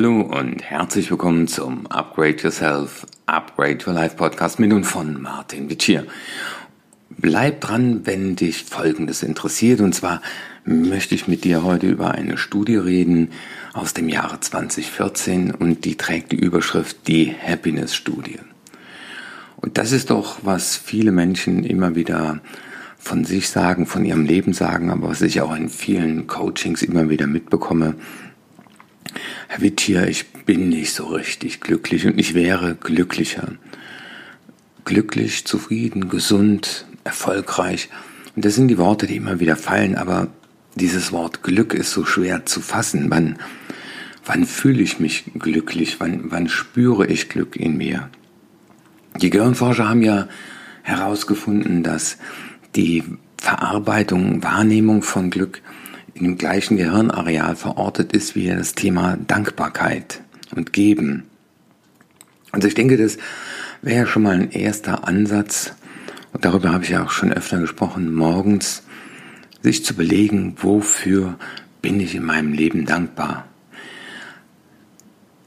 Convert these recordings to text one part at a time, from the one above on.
Hallo und herzlich willkommen zum Upgrade Yourself, Upgrade Your Life Podcast mit und von Martin Witsch Bleib dran, wenn dich Folgendes interessiert. Und zwar möchte ich mit dir heute über eine Studie reden aus dem Jahre 2014 und die trägt die Überschrift die Happiness Studie. Und das ist doch, was viele Menschen immer wieder von sich sagen, von ihrem Leben sagen, aber was ich auch in vielen Coachings immer wieder mitbekomme, Herr Wittier, ich bin nicht so richtig glücklich und ich wäre glücklicher. Glücklich, zufrieden, gesund, erfolgreich. Und das sind die Worte, die immer wieder fallen, aber dieses Wort Glück ist so schwer zu fassen. Wann, wann fühle ich mich glücklich? Wann, wann spüre ich Glück in mir? Die Gehirnforscher haben ja herausgefunden, dass die Verarbeitung, Wahrnehmung von Glück dem gleichen Gehirnareal verortet ist wie das Thema Dankbarkeit und Geben. Also ich denke, das wäre schon mal ein erster Ansatz, und darüber habe ich ja auch schon öfter gesprochen, morgens sich zu belegen, wofür bin ich in meinem Leben dankbar.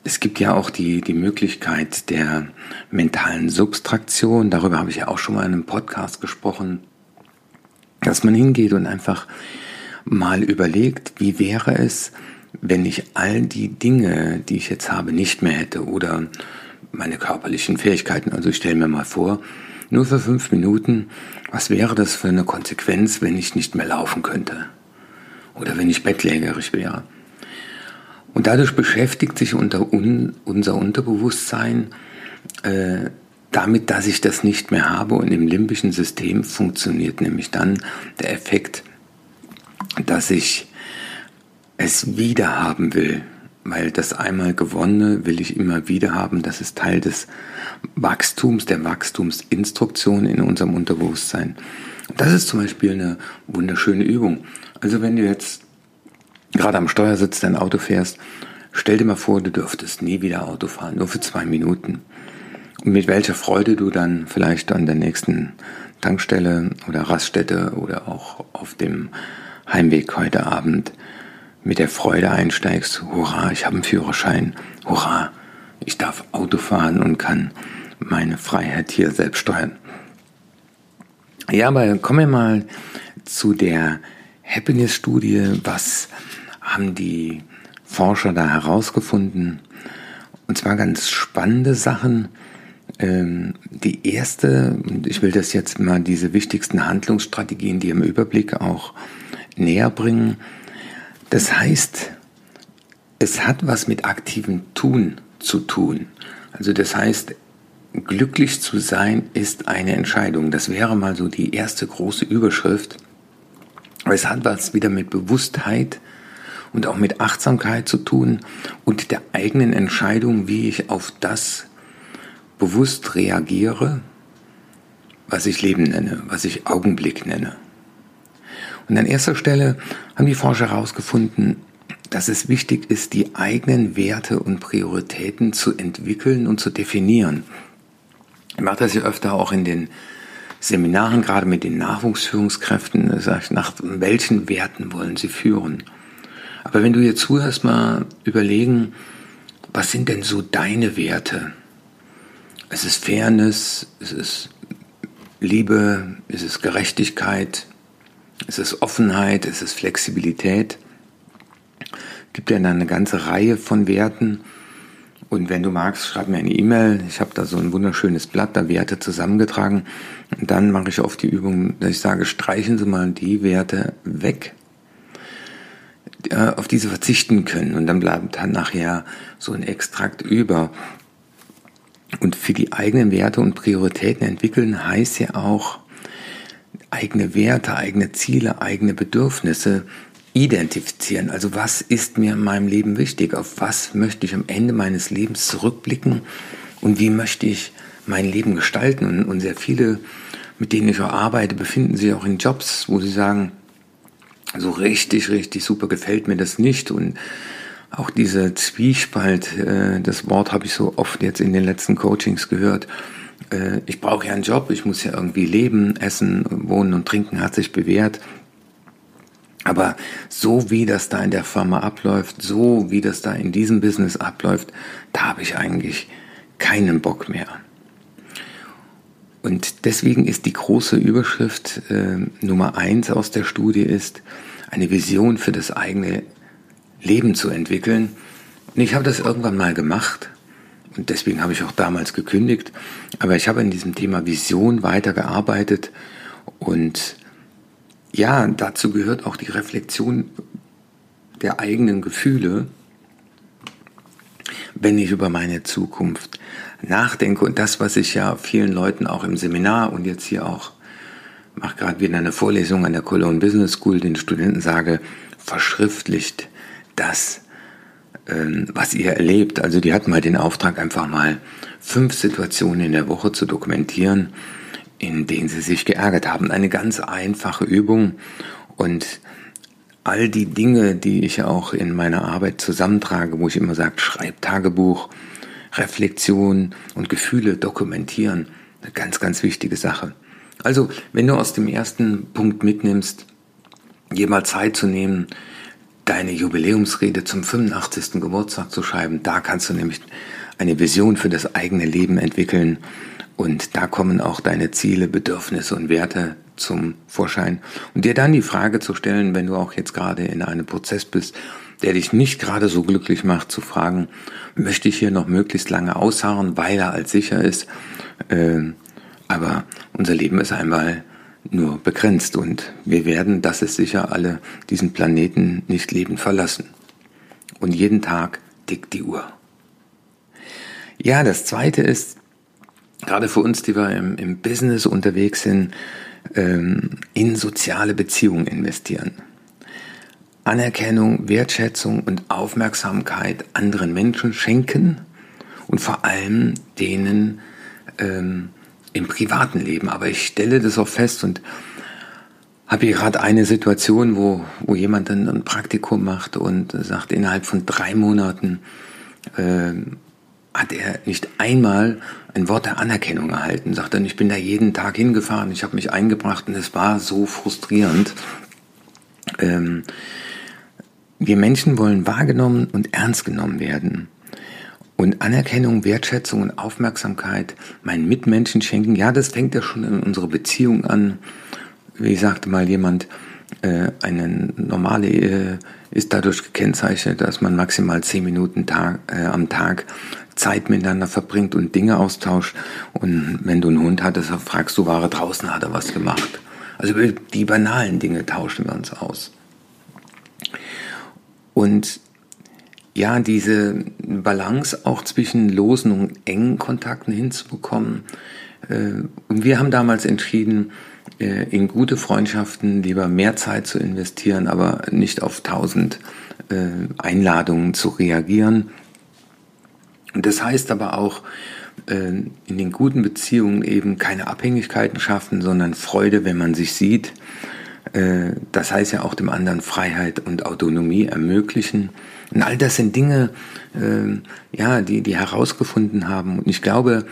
Es gibt ja auch die, die Möglichkeit der mentalen Substraktion, darüber habe ich ja auch schon mal in einem Podcast gesprochen, dass man hingeht und einfach mal überlegt, wie wäre es, wenn ich all die Dinge, die ich jetzt habe, nicht mehr hätte oder meine körperlichen Fähigkeiten. Also ich stelle mir mal vor, nur für fünf Minuten, was wäre das für eine Konsequenz, wenn ich nicht mehr laufen könnte? Oder wenn ich bettlägerig wäre? Und dadurch beschäftigt sich unter un, unser Unterbewusstsein äh, damit, dass ich das nicht mehr habe. Und im limbischen System funktioniert nämlich dann der Effekt, dass ich es wieder haben will, weil das einmal gewonnene will ich immer wieder haben. Das ist Teil des Wachstums, der Wachstumsinstruktion in unserem Unterbewusstsein. Das ist zum Beispiel eine wunderschöne Übung. Also wenn du jetzt gerade am Steuer sitzt, dein Auto fährst, stell dir mal vor, du dürftest nie wieder Auto fahren, nur für zwei Minuten. Und mit welcher Freude du dann vielleicht an der nächsten Tankstelle oder Raststätte oder auch auf dem Heimweg heute Abend mit der Freude einsteigst, hurra, ich habe einen Führerschein, hurra, ich darf Auto fahren und kann meine Freiheit hier selbst steuern. Ja, aber kommen wir mal zu der Happiness-Studie. Was haben die Forscher da herausgefunden? Und zwar ganz spannende Sachen. Ähm, die erste, und ich will das jetzt mal diese wichtigsten Handlungsstrategien, die im Überblick auch näher bringen. Das heißt, es hat was mit aktivem Tun zu tun. Also das heißt, glücklich zu sein ist eine Entscheidung. Das wäre mal so die erste große Überschrift. Es hat was wieder mit Bewusstheit und auch mit Achtsamkeit zu tun und der eigenen Entscheidung, wie ich auf das bewusst reagiere, was ich Leben nenne, was ich Augenblick nenne. Und an erster Stelle haben die Forscher herausgefunden, dass es wichtig ist, die eigenen Werte und Prioritäten zu entwickeln und zu definieren. Ich mache das ja öfter auch in den Seminaren, gerade mit den Nachwuchsführungskräften, sage ich, nach welchen Werten wollen sie führen. Aber wenn du jetzt zuhörst, mal überlegen, was sind denn so deine Werte? Es ist Fairness, es ist Liebe, es ist Gerechtigkeit, es ist Offenheit, es ist Flexibilität. Gibt ja eine ganze Reihe von Werten. Und wenn du magst, schreib mir eine E-Mail. Ich habe da so ein wunderschönes Blatt, da Werte zusammengetragen. Und dann mache ich oft die Übung, dass ich sage, streichen Sie mal die Werte weg, auf die Sie verzichten können. Und dann bleibt dann nachher so ein Extrakt über. Und für die eigenen Werte und Prioritäten entwickeln heißt ja auch, eigene Werte, eigene Ziele, eigene Bedürfnisse identifizieren. Also was ist mir in meinem Leben wichtig? Auf was möchte ich am Ende meines Lebens zurückblicken? Und wie möchte ich mein Leben gestalten? Und, und sehr viele, mit denen ich auch arbeite, befinden sich auch in Jobs, wo sie sagen, so richtig, richtig super gefällt mir das nicht. Und auch dieser Zwiespalt, äh, das Wort habe ich so oft jetzt in den letzten Coachings gehört äh, ich brauche ja einen Job, ich muss ja irgendwie leben, essen, wohnen und trinken, hat sich bewährt. Aber so wie das da in der Firma abläuft, so wie das da in diesem Business abläuft, da habe ich eigentlich keinen Bock mehr. Und deswegen ist die große Überschrift äh, Nummer eins aus der Studie ist, eine Vision für das eigene Leben zu entwickeln. Und ich habe das irgendwann mal gemacht und deswegen habe ich auch damals gekündigt. Aber ich habe in diesem Thema Vision weitergearbeitet und ja, dazu gehört auch die Reflexion der eigenen Gefühle, wenn ich über meine Zukunft nachdenke. Und das, was ich ja vielen Leuten auch im Seminar und jetzt hier auch, mache gerade wieder eine Vorlesung an der Cologne Business School, den Studenten sage, verschriftlicht das, was ihr erlebt. Also die hatten mal den Auftrag, einfach mal fünf Situationen in der Woche zu dokumentieren in denen sie sich geärgert haben. Eine ganz einfache Übung und all die Dinge, die ich auch in meiner Arbeit zusammentrage, wo ich immer sage, schreib Tagebuch, Reflexion und Gefühle dokumentieren, eine ganz, ganz wichtige Sache. Also, wenn du aus dem ersten Punkt mitnimmst, dir mal Zeit zu nehmen, deine Jubiläumsrede zum 85. Geburtstag zu schreiben, da kannst du nämlich eine Vision für das eigene Leben entwickeln und da kommen auch deine Ziele, Bedürfnisse und Werte zum Vorschein. Und dir dann die Frage zu stellen, wenn du auch jetzt gerade in einem Prozess bist, der dich nicht gerade so glücklich macht, zu fragen, möchte ich hier noch möglichst lange ausharren, weil er als sicher ist. Äh, aber unser Leben ist einmal nur begrenzt und wir werden, das ist sicher, alle diesen Planeten nicht lebend verlassen. Und jeden Tag tickt die Uhr. Ja, das zweite ist, gerade für uns, die wir im, im Business unterwegs sind, ähm, in soziale Beziehungen investieren. Anerkennung, Wertschätzung und Aufmerksamkeit anderen Menschen schenken und vor allem denen ähm, im privaten Leben. Aber ich stelle das auch fest und habe hier gerade eine Situation, wo, wo jemand dann ein Praktikum macht und sagt, innerhalb von drei Monaten äh, hat er nicht einmal ein Wort der Anerkennung erhalten. Sagt dann, ich bin da jeden Tag hingefahren, ich habe mich eingebracht und es war so frustrierend. Ähm, wir Menschen wollen wahrgenommen und ernst genommen werden. Und Anerkennung, Wertschätzung und Aufmerksamkeit meinen Mitmenschen schenken, ja, das fängt ja schon in unserer Beziehung an. Wie sagte mal jemand, äh, eine normale Ehe ist dadurch gekennzeichnet, dass man maximal zehn Minuten Tag, äh, am Tag Zeit miteinander verbringt und Dinge austauscht. Und wenn du einen Hund hattest, fragst du, war er draußen, hat er was gemacht. Also die banalen Dinge tauschen wir uns aus. Und ja, diese Balance auch zwischen losen und engen Kontakten hinzubekommen. Äh, und wir haben damals entschieden, äh, in gute Freundschaften lieber mehr Zeit zu investieren, aber nicht auf tausend äh, Einladungen zu reagieren, und das heißt aber auch, in den guten Beziehungen eben keine Abhängigkeiten schaffen, sondern Freude, wenn man sich sieht. Äh, das heißt ja auch dem anderen Freiheit und Autonomie ermöglichen. Und all das sind Dinge, äh, ja, die, die herausgefunden haben. Und ich glaube,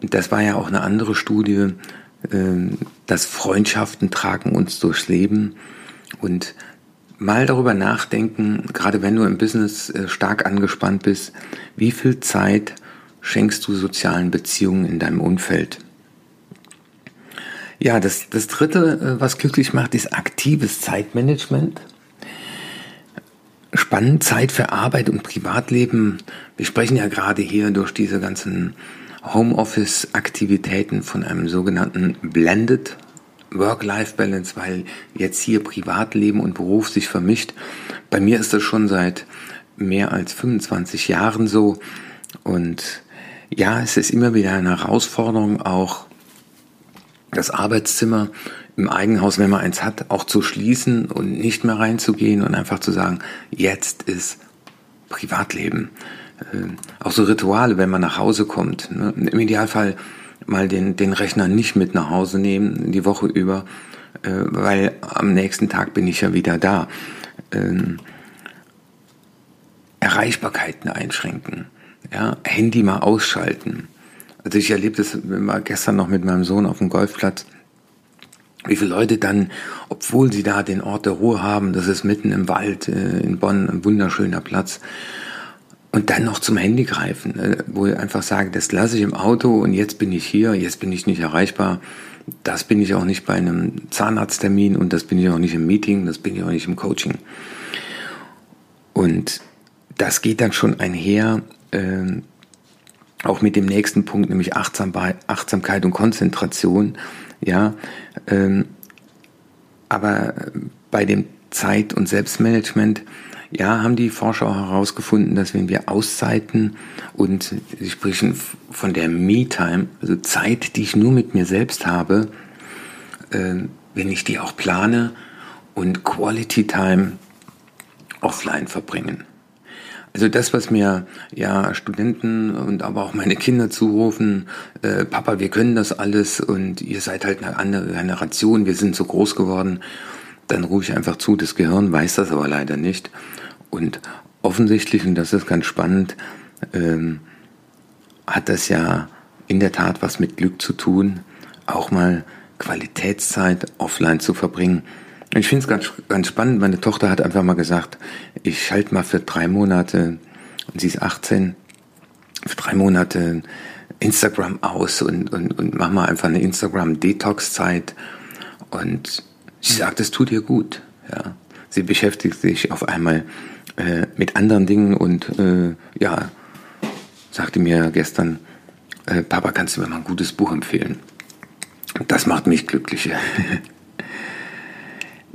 das war ja auch eine andere Studie, dass Freundschaften tragen uns durchs Leben. Und mal darüber nachdenken, gerade wenn du im Business äh, stark angespannt bist, wie viel Zeit schenkst du sozialen Beziehungen in deinem Umfeld? Ja, das, das dritte, äh, was glücklich macht, ist aktives Zeitmanagement. Spannend, Zeit für Arbeit und Privatleben. Wir sprechen ja gerade hier durch diese ganzen Homeoffice-Aktivitäten von einem sogenannten Blended Work-Life-Balance, weil jetzt hier Privatleben und Beruf sich vermischt. Bei mir ist das schon seit mehr als 25 Jahren so. Und ja, es ist immer wieder eine Herausforderung, auch das Arbeitszimmer im Eigenhaus, wenn man eins hat, auch zu schließen und nicht mehr reinzugehen und einfach zu sagen, jetzt ist Privatleben. Äh, auch so Rituale, wenn man nach Hause kommt. Ne? Im Idealfall mal den, den Rechner nicht mit nach Hause nehmen, die Woche über, äh, weil am nächsten Tag bin ich ja wieder da. Ähm, Erreichbarkeiten einschränken, ja, Handy mal ausschalten. Also ich erlebe das war gestern noch mit meinem Sohn auf dem Golfplatz. wie viele Leute dann, obwohl sie da den Ort der Ruhe haben, das ist mitten im Wald äh, in Bonn, ein wunderschöner Platz, und dann noch zum Handy greifen, äh, wo ich einfach sage, das lasse ich im Auto und jetzt bin ich hier, jetzt bin ich nicht erreichbar. Das bin ich auch nicht bei einem Zahnarzttermin und das bin ich auch nicht im Meeting, das bin ich auch nicht im Coaching. Und das geht dann schon einher, äh, auch mit dem nächsten Punkt, nämlich Achtsamkeit, und Konzentration. Ja, ähm, aber bei dem Zeit- und Selbstmanagement, ja, haben die Forscher herausgefunden, dass wenn wir Auszeiten und sie sprechen von der Me-Time, also Zeit, die ich nur mit mir selbst habe, äh, wenn ich die auch plane und Quality Time offline verbringen. Also das, was mir ja Studenten und aber auch meine Kinder zurufen, äh, Papa, wir können das alles und ihr seid halt eine andere Generation, wir sind so groß geworden, dann rufe ich einfach zu, das Gehirn weiß das aber leider nicht. Und offensichtlich, und das ist ganz spannend, ähm, hat das ja in der Tat was mit Glück zu tun, auch mal Qualitätszeit offline zu verbringen. Ich finde es ganz, ganz spannend. Meine Tochter hat einfach mal gesagt, ich schalte mal für drei Monate, und sie ist 18, für drei Monate Instagram aus und, und, und mach mal einfach eine Instagram-Detox-Zeit. Und sie sagt, es tut ihr gut. Ja. Sie beschäftigt sich auf einmal äh, mit anderen Dingen und äh, ja, sagte mir gestern, äh, Papa, kannst du mir mal ein gutes Buch empfehlen? Das macht mich glücklicher.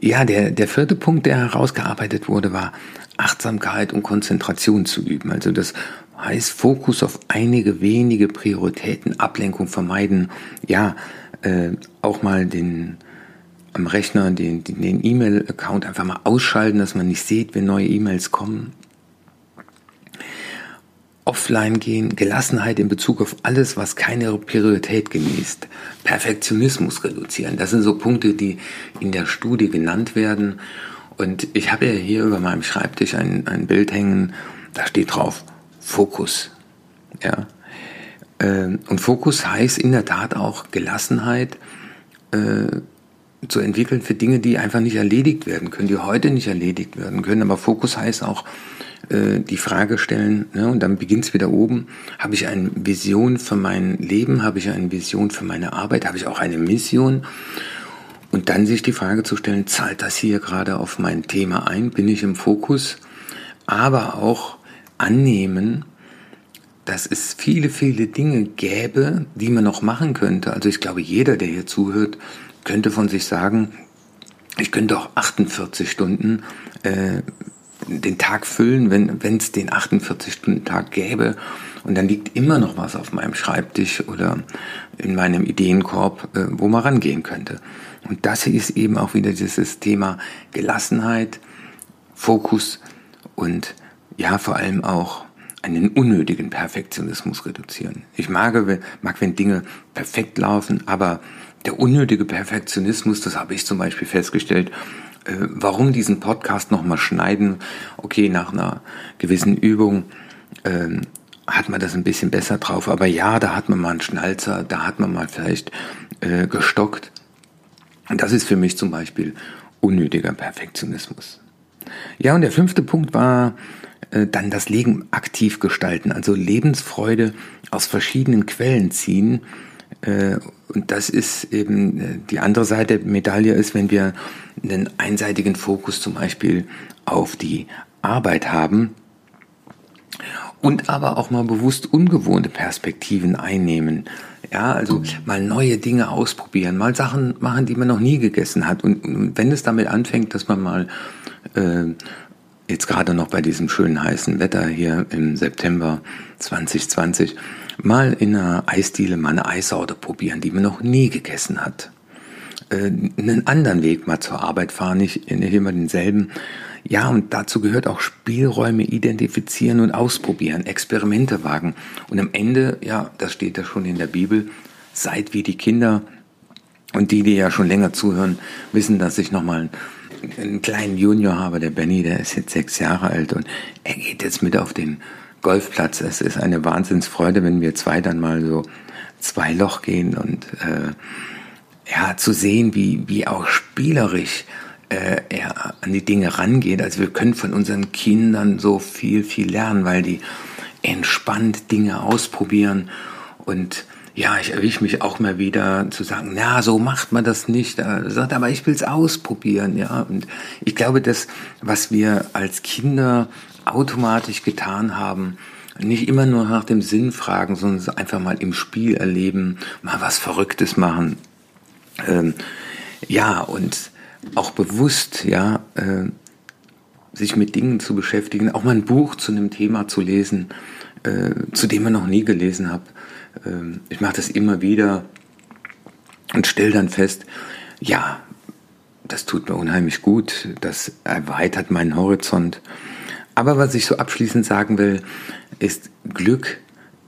Ja, der, der vierte Punkt, der herausgearbeitet wurde, war Achtsamkeit und Konzentration zu üben. Also das heißt Fokus auf einige wenige Prioritäten, Ablenkung vermeiden. Ja, äh, auch mal den am Rechner den den E-Mail-Account einfach mal ausschalten, dass man nicht sieht, wenn neue E-Mails kommen offline gehen, Gelassenheit in Bezug auf alles, was keine Priorität genießt, Perfektionismus reduzieren. Das sind so Punkte, die in der Studie genannt werden. Und ich habe ja hier über meinem Schreibtisch ein, ein Bild hängen, da steht drauf Fokus. Ja. Ähm, und Fokus heißt in der Tat auch Gelassenheit äh, zu entwickeln für Dinge, die einfach nicht erledigt werden können, die heute nicht erledigt werden können. Aber Fokus heißt auch äh, die Frage stellen, ne, und dann beginnt es wieder oben, habe ich eine Vision für mein Leben, habe ich eine Vision für meine Arbeit, habe ich auch eine Mission? Und dann sich die Frage zu stellen, zahlt das hier gerade auf mein Thema ein, bin ich im Fokus? Aber auch annehmen, dass es viele, viele Dinge gäbe, die man noch machen könnte. Also ich glaube, jeder, der hier zuhört, könnte von sich sagen, ich könnte auch 48 Stunden äh, den Tag füllen, wenn es den 48-Stunden-Tag gäbe. Und dann liegt immer noch was auf meinem Schreibtisch oder in meinem Ideenkorb, äh, wo man rangehen könnte. Und das ist eben auch wieder dieses Thema Gelassenheit, Fokus und ja, vor allem auch einen unnötigen Perfektionismus reduzieren. Ich mag, mag, wenn Dinge perfekt laufen, aber der unnötige Perfektionismus, das habe ich zum Beispiel festgestellt, äh, warum diesen Podcast nochmal schneiden? Okay, nach einer gewissen Übung ähm, hat man das ein bisschen besser drauf, aber ja, da hat man mal einen Schnalzer, da hat man mal vielleicht äh, gestockt. Und das ist für mich zum Beispiel unnötiger Perfektionismus. Ja, und der fünfte Punkt war äh, dann das Leben aktiv gestalten, also Lebensfreude aus verschiedenen Quellen ziehen äh, und das ist eben äh, die andere Seite der Medaille ist, wenn wir einen einseitigen Fokus zum Beispiel auf die Arbeit haben und aber auch mal bewusst ungewohnte Perspektiven einnehmen. Ja, also mal neue Dinge ausprobieren, mal Sachen machen, die man noch nie gegessen hat. Und, und wenn es damit anfängt, dass man mal äh, jetzt gerade noch bei diesem schönen heißen Wetter hier im September 2020 mal in einer Eisdiele mal eine Eissorte probieren, die man noch nie gegessen hat. Äh, einen anderen Weg mal zur Arbeit fahren, nicht, nicht immer denselben. Ja, und dazu gehört auch Spielräume identifizieren und ausprobieren, Experimente wagen. Und am Ende, ja, das steht ja schon in der Bibel, seid wie die Kinder. Und die, die ja schon länger zuhören, wissen, dass ich nochmal einen kleinen Junior habe, der Benny, der ist jetzt sechs Jahre alt und er geht jetzt mit auf den Golfplatz. Es ist eine Wahnsinnsfreude, wenn wir zwei dann mal so zwei Loch gehen und äh, ja, zu sehen, wie, wie auch spielerisch äh, er an die Dinge rangeht. Also wir können von unseren Kindern so viel, viel lernen, weil die entspannt Dinge ausprobieren und ja, ich erwische mich auch mal wieder zu sagen, na, so macht man das nicht. Er sagt, aber ich will es ausprobieren, ja. Und ich glaube, das, was wir als Kinder automatisch getan haben, nicht immer nur nach dem Sinn fragen, sondern einfach mal im Spiel erleben, mal was Verrücktes machen. Ähm, ja, und auch bewusst, ja, äh, sich mit Dingen zu beschäftigen, auch mal ein Buch zu einem Thema zu lesen, äh, zu dem man noch nie gelesen hat. Ähm, ich mache das immer wieder und stelle dann fest, ja, das tut mir unheimlich gut, das erweitert meinen Horizont. Aber was ich so abschließend sagen will, ist, Glück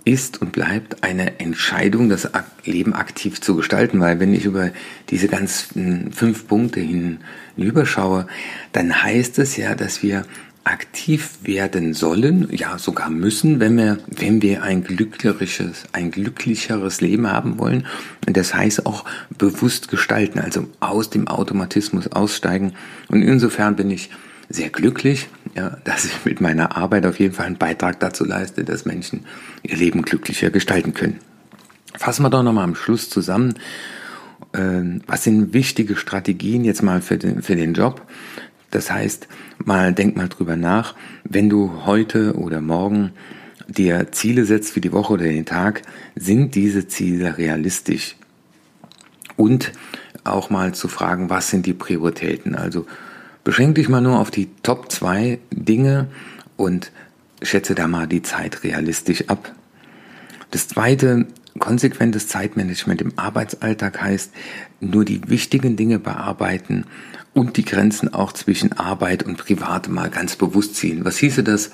ist und bleibt eine Entscheidung, das Leben aktiv zu gestalten, weil wenn ich über diese ganzen fünf Punkte hinüberschaue, dann heißt es ja, dass wir aktiv werden sollen, ja sogar müssen, wenn wir, wenn wir ein glücklicheres, ein glücklicheres Leben haben wollen. Und das heißt auch bewusst gestalten, also aus dem Automatismus aussteigen. Und insofern bin ich sehr glücklich, ja, dass ich mit meiner Arbeit auf jeden Fall einen Beitrag dazu leiste, dass Menschen ihr Leben glücklicher gestalten können. Fassen wir doch nochmal am Schluss zusammen. Ähm, was sind wichtige Strategien jetzt mal für den, für den Job? Das heißt, mal denk mal drüber nach, wenn du heute oder morgen dir Ziele setzt für die Woche oder den Tag, sind diese Ziele realistisch? Und auch mal zu fragen, was sind die Prioritäten? Also beschränk dich mal nur auf die Top 2 Dinge und schätze da mal die Zeit realistisch ab. Das zweite, konsequentes Zeitmanagement im Arbeitsalltag heißt, nur die wichtigen Dinge bearbeiten und die Grenzen auch zwischen Arbeit und Privat mal ganz bewusst ziehen. Was hieße das,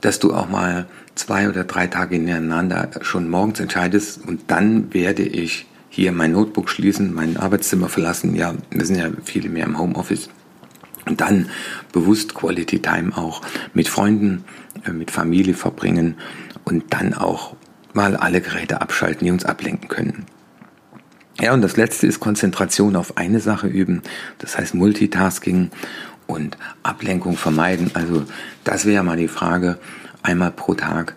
dass du auch mal zwei oder drei Tage ineinander schon morgens entscheidest und dann werde ich hier mein Notebook schließen, mein Arbeitszimmer verlassen. Ja, wir sind ja viele mehr im Homeoffice. Und dann bewusst Quality Time auch mit Freunden, äh, mit Familie verbringen und dann auch mal alle Geräte abschalten, die uns ablenken können. Ja, und das letzte ist Konzentration auf eine Sache üben. Das heißt Multitasking und Ablenkung vermeiden. Also das wäre mal die Frage, einmal pro Tag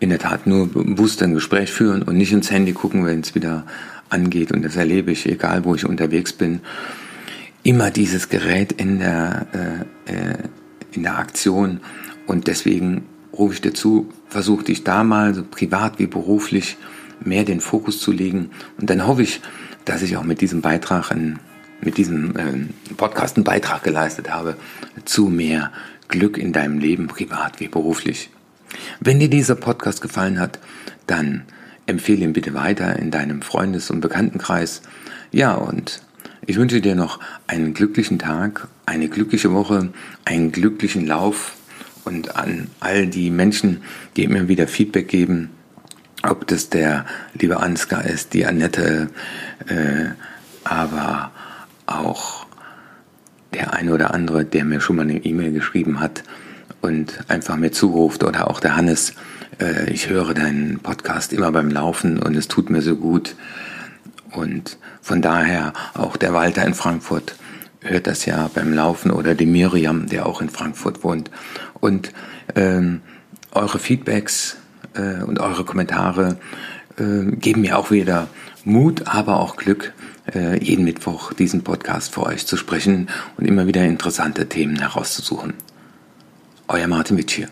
in der Tat nur bewusst ein Gespräch führen und nicht ins Handy gucken, wenn es wieder angeht. Und das erlebe ich, egal wo ich unterwegs bin. Immer dieses Gerät in der, äh, äh in der Aktion. Und deswegen rufe ich dir zu, versuch dich da mal so privat wie beruflich mehr den Fokus zu legen. Und dann hoffe ich, dass ich auch mit diesem Beitrag, mit diesem äh, Podcast einen Beitrag geleistet habe zu mehr Glück in deinem Leben, privat wie beruflich. Wenn dir dieser Podcast gefallen hat, dann empfehle ihn bitte weiter in deinem Freundes- und Bekanntenkreis. Ja, und ich wünsche dir noch einen glücklichen Tag, eine glückliche Woche, einen glücklichen Lauf und an all die Menschen, die immer wieder Feedback geben, ob das der liebe Ansgar ist, die Annette, äh, aber auch der eine oder andere, der mir schon mal eine E-Mail geschrieben hat und einfach mir zuruft oder auch der Hannes, äh, ich höre deinen Podcast immer beim Laufen und es tut mir so gut. Und von daher auch der Walter in Frankfurt hört das ja beim Laufen oder die Miriam, der auch in Frankfurt wohnt. Und ähm, eure Feedbacks äh, und eure Kommentare äh, geben mir auch wieder Mut, aber auch Glück, äh, jeden Mittwoch diesen Podcast für euch zu sprechen und immer wieder interessante Themen herauszusuchen. Euer Martin Witsch hier.